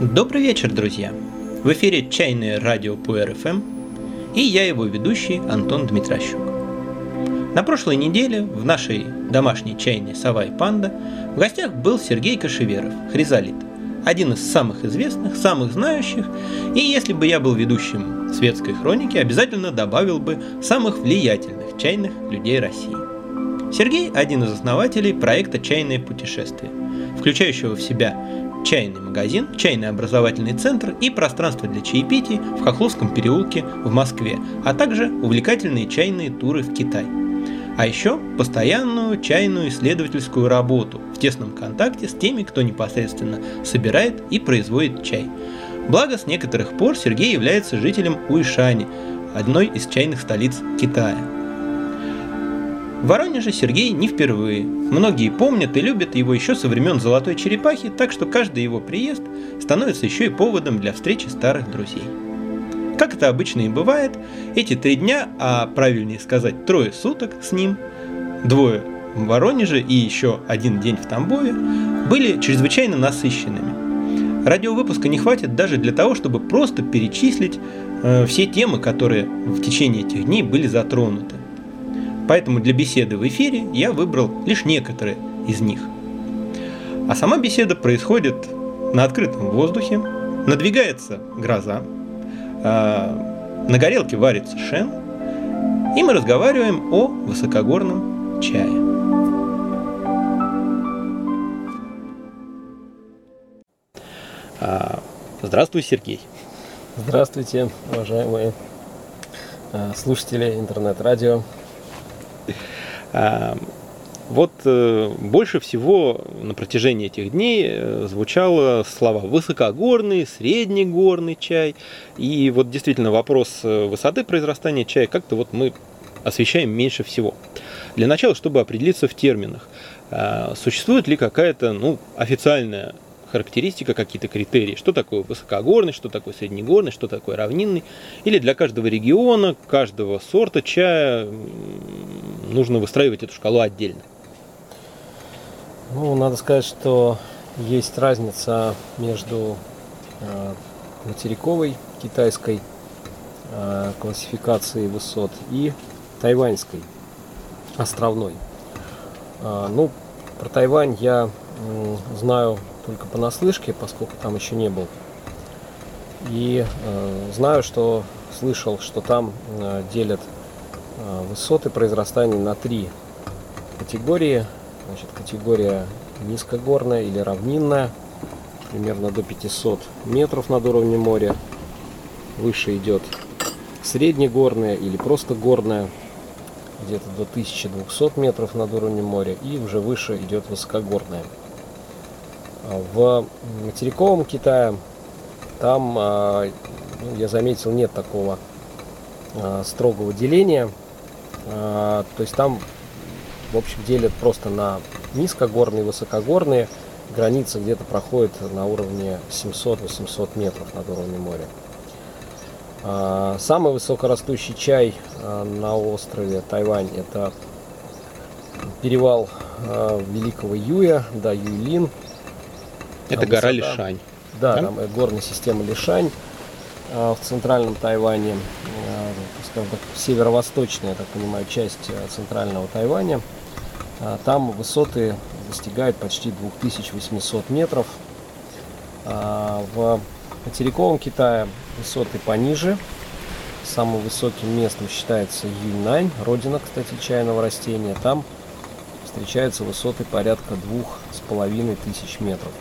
Добрый вечер, друзья! В эфире «Чайное радио по РФМ» и я его ведущий Антон Дмитрощук. На прошлой неделе в нашей домашней чайной «Сова и панда» в гостях был Сергей Кашеверов, хризолит, один из самых известных, самых знающих, и если бы я был ведущим светской хроники, обязательно добавил бы самых влиятельных чайных людей России. Сергей – один из основателей проекта «Чайное путешествие», включающего в себя чайный магазин, чайный образовательный центр и пространство для чаепитий в Хохловском переулке в Москве, а также увлекательные чайные туры в Китай. А еще постоянную чайную исследовательскую работу в тесном контакте с теми, кто непосредственно собирает и производит чай. Благо, с некоторых пор Сергей является жителем Уишани, одной из чайных столиц Китая. Воронеже Сергей не впервые. Многие помнят и любят его еще со времен Золотой Черепахи, так что каждый его приезд становится еще и поводом для встречи старых друзей. Как это обычно и бывает, эти три дня, а правильнее сказать трое суток с ним, двое в Воронеже и еще один день в Тамбове, были чрезвычайно насыщенными. Радиовыпуска не хватит даже для того, чтобы просто перечислить э, все темы, которые в течение этих дней были затронуты. Поэтому для беседы в эфире я выбрал лишь некоторые из них. А сама беседа происходит на открытом воздухе, надвигается гроза, а, на горелке варится шен, и мы разговариваем о высокогорном чае. А, здравствуй, Сергей. Здравствуйте, уважаемые а, слушатели интернет-радио. Вот э, больше всего на протяжении этих дней э, звучало слова высокогорный, среднегорный чай. И вот действительно вопрос э, высоты произрастания чая как-то вот мы освещаем меньше всего. Для начала, чтобы определиться в терминах, существует ли какая-то ну, официальная характеристика, какие-то критерии, что такое высокогорный, что такое среднегорный, что такое равнинный. Или для каждого региона, каждого сорта чая нужно выстраивать эту шкалу отдельно. Ну, надо сказать, что есть разница между э, материковой китайской э, классификацией высот и тайваньской островной. Э, ну, про Тайвань я знаю только понаслышке, поскольку там еще не был. И знаю, что слышал, что там делят высоты произрастания на три категории. Значит, категория низкогорная или равнинная, примерно до 500 метров над уровнем моря. Выше идет среднегорная или просто горная, где-то до 1200 метров над уровнем моря. И уже выше идет высокогорная. В материковом Китае там, а, ну, я заметил, нет такого а, строгого деления. А, то есть там, в общем, делят просто на низкогорные и высокогорные. Граница где-то проходит на уровне 700-800 метров над уровнем моря. Самый высокорастущий чай на острове Тайвань – это перевал Великого Юя, да, Юйлин – это гора Лишань. Да, да, там горная система Лишань а, в центральном Тайване, а, скажем так, северо-восточная, я так понимаю, часть а, центрального Тайваня. Там высоты достигают почти 2800 метров. В материковом Китае высоты пониже. Самым высоким местом считается Юньнань, родина, кстати, чайного растения. Там встречаются высоты порядка двух с половиной тысяч метров.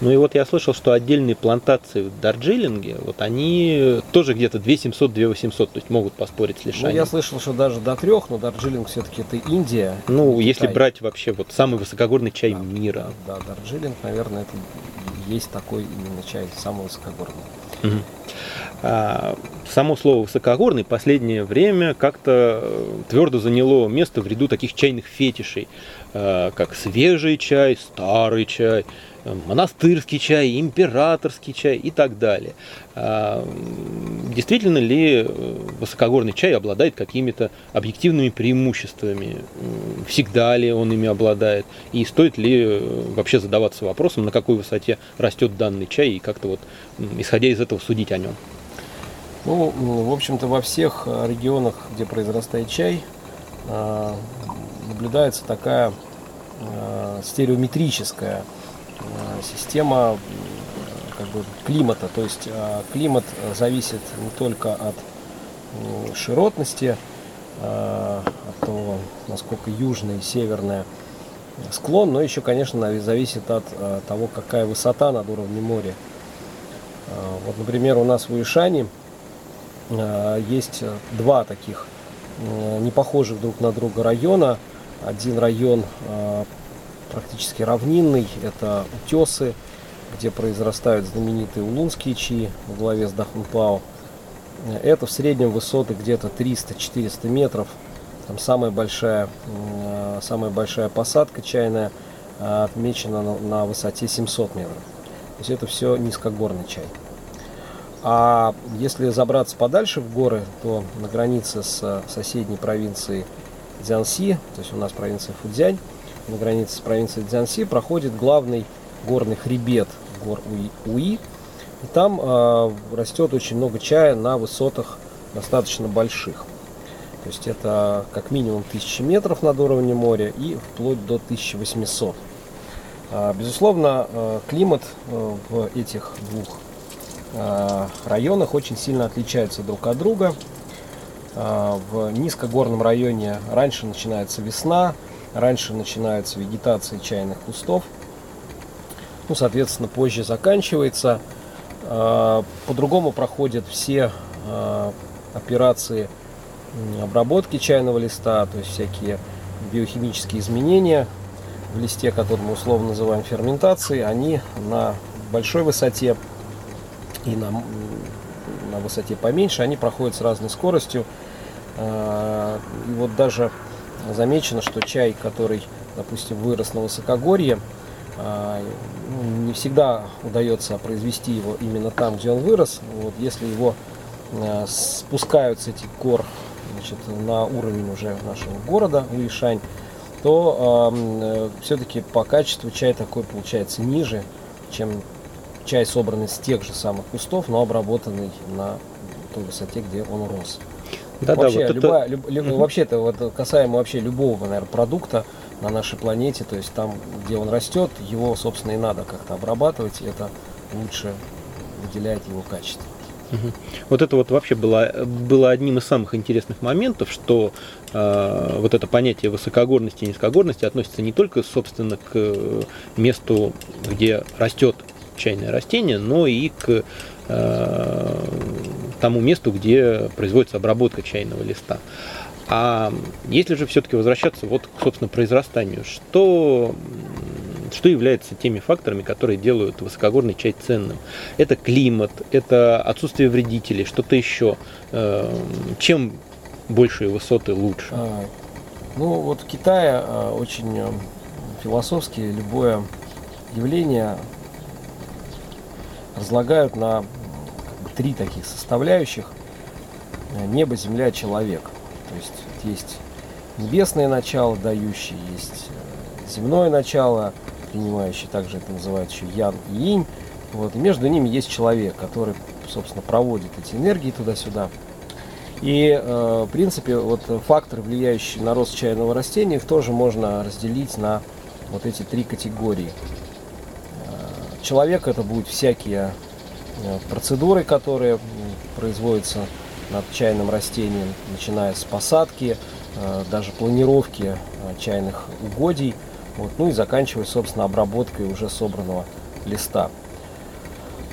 Ну и вот я слышал, что отдельные плантации в Дарджилинге, вот они тоже где-то 2700, 2800, то есть могут поспорить с лишанием. Ну, я слышал, что даже до трех, но Дарджилинг все-таки это Индия. Ну, если брать вообще вот самый высокогорный чай да, мира. Да, да, Дарджилинг, наверное, это есть такой именно чай, самый высокогорный. Угу. А, само слово высокогорный последнее время как-то э, твердо заняло место в ряду таких чайных фетишей, а, как свежий чай, старый чай, монастырский чай, императорский чай и так далее. А, действительно ли э, высокогорный чай обладает какими-то объективными преимуществами? Всегда ли он ими обладает? И стоит ли э, вообще задаваться вопросом, на какой высоте растет данный чай и как-то вот, исходя из этого, судить о нем? Ну, в общем-то, во всех регионах, где произрастает чай, наблюдается такая стереометрическая система как бы, климата. То есть климат зависит не только от широтности, от того, насколько южный и северный склон, но еще, конечно, зависит от того, какая высота над уровнем моря. Вот, например, у нас в Уишане есть два таких Э, не похожих друг на друга района. Один район э, практически равнинный, это утесы, где произрастают знаменитые улунские чаи во главе с Дахунпао. Это в среднем высоты где-то 300-400 метров. Там самая большая, э, самая большая посадка чайная отмечена на, на высоте 700 метров. То есть это все низкогорный чай. А если забраться подальше в горы, то на границе с соседней провинцией Дзянси, то есть у нас провинция Фудзянь, на границе с провинцией Дзянси проходит главный горный хребет гор Уи. И там э, растет очень много чая на высотах достаточно больших. То есть это как минимум 1000 метров над уровнем моря и вплоть до 1800. А, безусловно, э, климат э, в этих двух Э, районах очень сильно отличаются друг от друга. Э, в низкогорном районе раньше начинается весна, раньше начинается вегетация чайных кустов. Ну, соответственно, позже заканчивается. Э, по-другому проходят все операции обработки чайного листа, то есть всякие биохимические изменения в листе, которые мы условно называем ферментацией, они на большой высоте и на, на высоте поменьше, они проходят с разной скоростью. А, и вот даже замечено, что чай, который, допустим, вырос на высокогорье, а, ну, не всегда удается произвести его именно там, где он вырос. Вот, если его а, спускают с этих гор значит, на уровень уже нашего города Уишань, то э, все-таки по качеству чай такой получается ниже, чем чай собранный с тех же самых кустов, но обработанный на той высоте, где он рос. Да, вообще, да, вот любая, это... люб, люб, угу. вообще это вот касаемо вообще любого, наверное, продукта на нашей планете, то есть там, где он растет, его, собственно, и надо как-то обрабатывать, это лучше выделяет его качество. Угу. Вот это вот вообще было, было одним из самых интересных моментов, что э, вот это понятие высокогорности и низкогорности относится не только, собственно, к месту, где растет чайное растение, но и к э, тому месту, где производится обработка чайного листа. А если же все-таки возвращаться вот к, собственно, произрастанию, что, что является теми факторами, которые делают высокогорный чай ценным? Это климат, это отсутствие вредителей, что-то еще. Э, чем большие высоты лучше? А, ну вот в Китае а, очень э, философски любое явление разлагают на три таких составляющих. Небо, земля, человек. То есть есть небесное начало, дающее, есть э, земное начало, принимающее, также это называют еще ян и инь. Вот, и между ними есть человек, который, собственно, проводит эти энергии туда-сюда. И, э, в принципе, вот факторы, влияющие на рост чайного растения, их тоже можно разделить на вот эти три категории человек это будут всякие э, процедуры, которые производятся над чайным растением, начиная с посадки, э, даже планировки э, чайных угодий, вот, ну и заканчивая, собственно, обработкой уже собранного листа.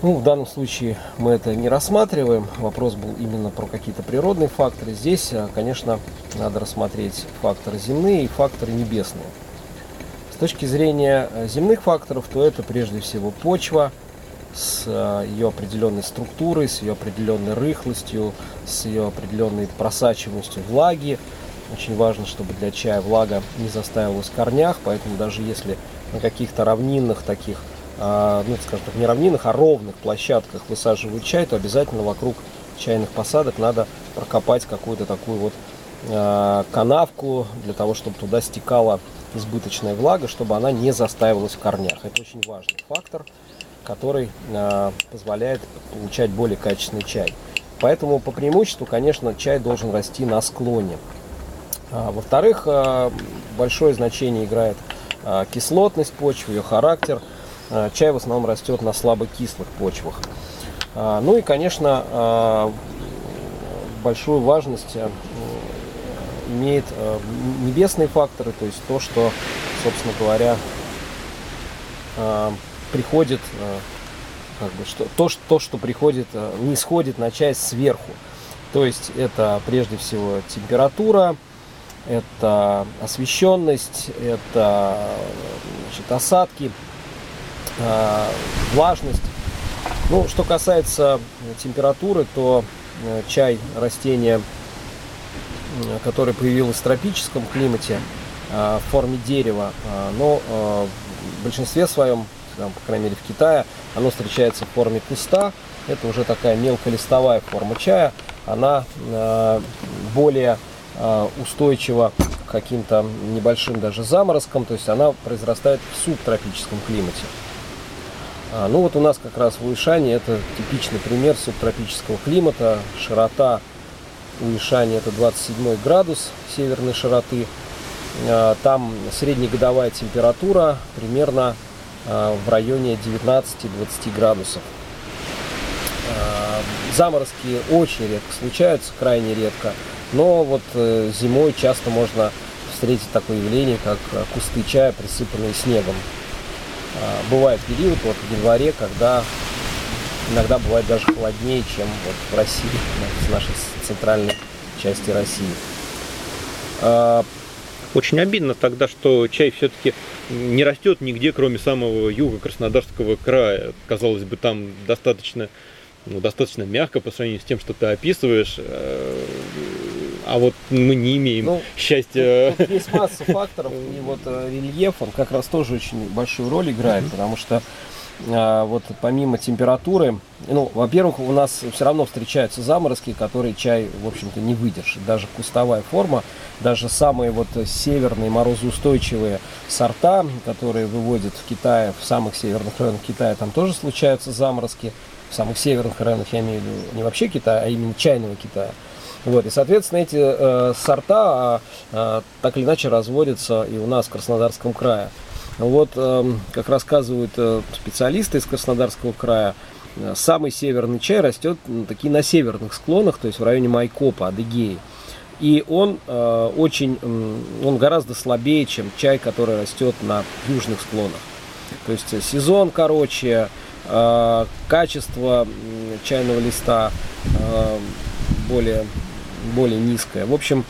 Ну, в данном случае мы это не рассматриваем. Вопрос был именно про какие-то природные факторы. Здесь, конечно, надо рассмотреть факторы земные и факторы небесные. С точки зрения э, земных факторов, то это прежде всего почва с э, ее определенной структурой, с ее определенной рыхлостью, с ее определенной просачиваемостью влаги. Очень важно, чтобы для чая влага не застаивалась в корнях, поэтому даже если на каких-то равнинных таких а, ну, скажем так, не равнинах, а ровных площадках высаживают чай, то обязательно вокруг чайных посадок надо прокопать какую-то такую вот а, канавку для того, чтобы туда стекала избыточная влага, чтобы она не застаивалась в корнях. Это очень важный фактор, который а, позволяет получать более качественный чай. Поэтому по преимуществу, конечно, чай должен расти на склоне. Во-вторых, большое значение играет кислотность почвы, ее характер – чай в основном растет на слабокислых почвах. А, ну и, конечно, а, большую важность имеет небесные факторы, то есть то, что, собственно говоря, приходит, как бы, что, то, что, то, что приходит, не сходит на чай сверху. То есть это прежде всего температура, это освещенность, это значит, осадки, Э, влажность. Ну, что касается температуры, то э, чай растение, которое появилось в тропическом климате э, в форме дерева, но в большинстве своем, там, по крайней мере в Китае, оно встречается в форме куста. Это уже такая мелколистовая форма чая. Она более устойчива к каким-то небольшим даже заморозкам, то есть она произрастает в субтропическом климате. А, ну вот у нас как раз в Уишане это типичный пример субтропического климата. Широта Уишани это 27 градус северной широты. А, там среднегодовая температура примерно в районе 19-20 градусов. А, заморозки очень редко случаются, крайне редко. Но вот э, зимой часто можно встретить такое явление, как кусты чая, присыпанные снегом. Бывает период вот в январе, когда иногда бывает даже холоднее, чем вот в России, в нашей центральной части России. Очень обидно тогда, что чай все-таки не растет нигде, кроме самого юга Краснодарского края. Казалось бы, там достаточно, ну, достаточно мягко по сравнению с тем, что ты описываешь. А вот мы не имеем ну, счастья. Тут, тут есть масса факторов, и вот э, рельеф, он как раз тоже очень большую роль играет, потому что вот помимо температуры, ну, во-первых, у нас все равно встречаются заморозки, которые чай, в общем-то, не выдержит. Даже кустовая форма, даже самые вот северные морозоустойчивые сорта, которые выводят в Китае, в самых северных районах Китая, там тоже случаются заморозки. В самых северных районах, я имею в виду не вообще Китая, а именно чайного Китая. Вот, и, соответственно, эти э, сорта э, так или иначе разводятся и у нас в Краснодарском крае. Вот, э, как рассказывают э, специалисты из Краснодарского края, э, самый северный чай растет такие на северных склонах, то есть в районе Майкопа, Адыгеи. И он э, очень, он гораздо слабее, чем чай, который растет на южных склонах. То есть сезон короче, качество чайного листа более более низкая. В общем,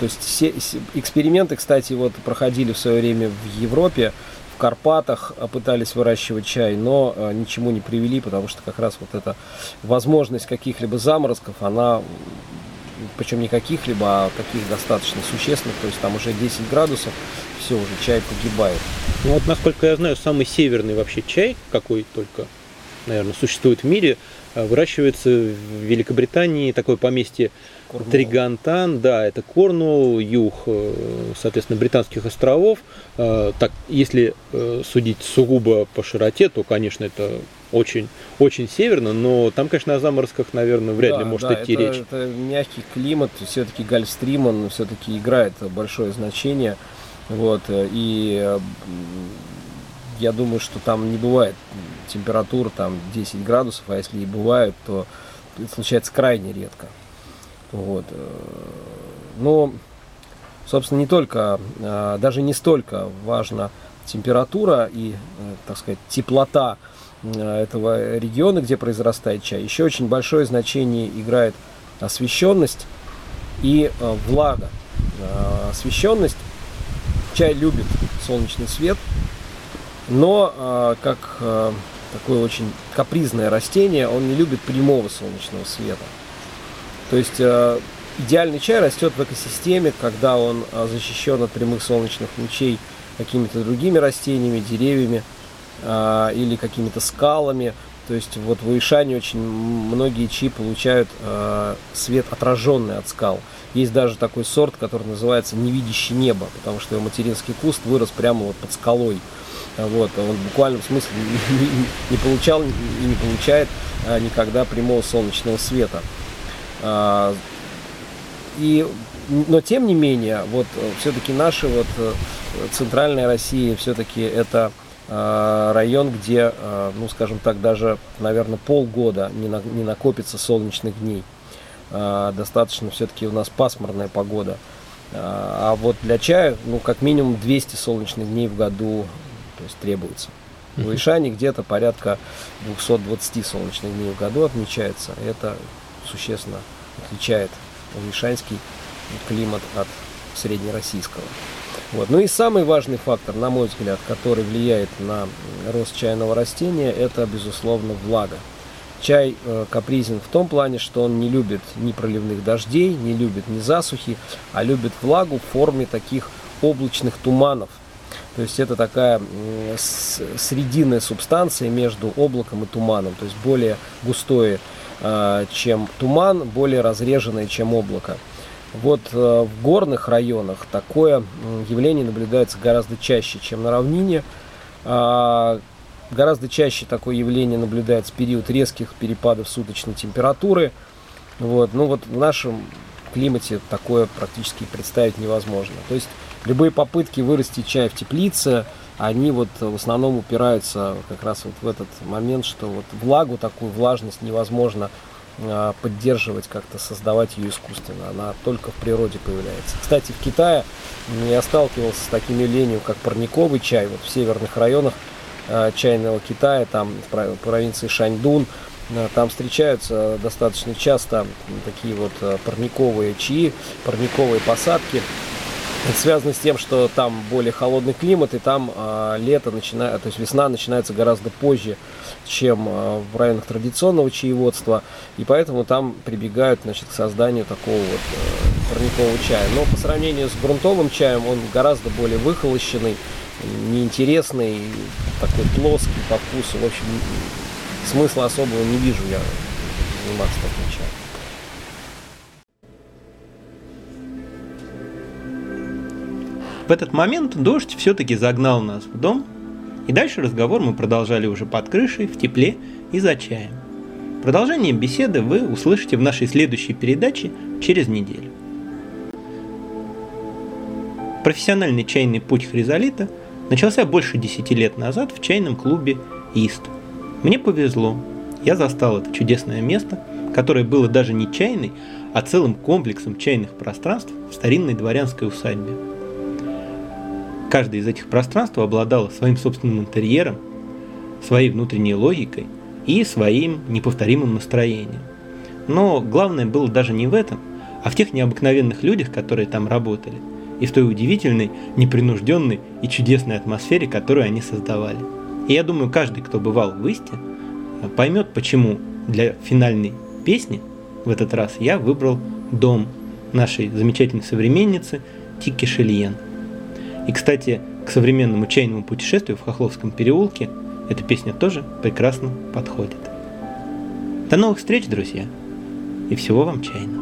то есть все, эксперименты, кстати, вот проходили в свое время в Европе, в Карпатах а, пытались выращивать чай, но э, ничему не привели, потому что как раз вот эта возможность каких-либо заморозков, она причем не каких-либо, а таких достаточно существенных, то есть там уже 10 градусов, все, уже чай погибает. Ну вот, насколько я знаю, самый северный вообще чай, какой только, наверное, существует в мире, выращивается в Великобритании такое поместье Корнуолл. Тригантан, да, это Корнуолл, юг, э, соответственно, британских островов. Э, так, если судить сугубо по широте, то, конечно, это очень, очень северно, но там, конечно, о заморозках, наверное, вряд да, ли может да, идти это, речь. Это мягкий климат, все-таки Гольфстрим, он все-таки играет большое значение. Вот, и я думаю, что там не бывает температур там 10 градусов, а если и бывают, то это случается крайне редко. Вот. Э, но, собственно, не только, а, даже не столько важна температура и, э, так сказать, теплота э, этого региона, где произрастает чай. Еще очень большое значение играет освещенность и влага. Освещенность. Чай любит солнечный свет, но как такое очень капризное растение, он не любит прямого солнечного света. То есть э, идеальный чай растет в экосистеме, когда он защищен от прямых солнечных лучей какими-то другими растениями, деревьями. или какими-то скалами. То есть вот в Уишане очень многие чи получают свет отраженный от скал. Есть даже такой сорт, который называется невидящее небо, потому что его материнский куст вырос прямо вот под скалой. Вот, он в буквальном смысле не, не, получал и не получает а, никогда прямого солнечного света. А, и, но тем не менее, вот все-таки наша вот э, центральная Россия все-таки это а, район, где, а, ну, скажем так, даже, наверное, полгода не, на, не накопится солнечных дней. А, достаточно все-таки у нас пасмурная погода. А вот для чая, ну, как минимум 200 солнечных дней в году то есть требуется. В Ишане где-то порядка 220 солнечных дней в году отмечается. Это существенно отличает ишанский климат от среднероссийского. Вот. Ну и самый важный фактор, на мой взгляд, который влияет на рост чайного растения, это, безусловно, влага. Чай э, капризен в том плане, что он не любит ни проливных дождей, не любит ни засухи, а любит влагу в форме таких облачных туманов. То есть это такая срединная субстанция между облаком и туманом, то есть более густое, э, чем туман, более разреженное, чем облако. Вот э, в горных районах такое явление наблюдается гораздо чаще, чем на равнине. А, гораздо чаще такое явление наблюдается в период резких перепадов суточной температуры. Вот. Ну вот в нашем климате такое практически представить невозможно. То есть любые попытки вырастить чай в теплице, они вот в основном упираются как раз вот в этот момент, что вот влагу, такую влажность невозможно а, поддерживать, как-то создавать ее искусственно. Она только в природе появляется. Кстати, в Китае я сталкивался с таким явлением, как парниковый чай. Вот в северных районах а, чайного Китая, там в провинции Шаньдун, а, там встречаются достаточно часто такие вот парниковые чаи, парниковые посадки. Это связано с тем, что там более холодный климат, и там э, лето начинает, то есть весна начинается гораздо позже, чем э, в районах традиционного чаеводства, и поэтому там прибегают значит, к созданию такого вот э, парникового чая. Но по сравнению с грунтовым чаем он гораздо более выхолощенный, неинтересный, такой плоский по вкусу. В общем, смысла особого не вижу я заниматься таким чаем. В этот момент дождь все-таки загнал нас в дом, и дальше разговор мы продолжали уже под крышей, в тепле и за чаем. Продолжение беседы вы услышите в нашей следующей передаче через неделю. Профессиональный чайный путь Хризолита начался больше 10 лет назад в чайном клубе «Ист». Мне повезло. Я застал это чудесное место, которое было даже не чайной, а целым комплексом чайных пространств в старинной дворянской усадьбе – Каждое из этих пространств обладало своим собственным интерьером, своей внутренней логикой и своим неповторимым настроением. Но главное было даже не в этом, а в тех необыкновенных людях, которые там работали, и в той удивительной, непринужденной и чудесной атмосфере, которую они создавали. И я думаю, каждый, кто бывал в Исте, поймет, почему для финальной песни в этот раз я выбрал дом нашей замечательной современницы Тики Шельен – и, кстати, к современному чайному путешествию в Хохловском переулке эта песня тоже прекрасно подходит. До новых встреч, друзья, и всего вам чайного.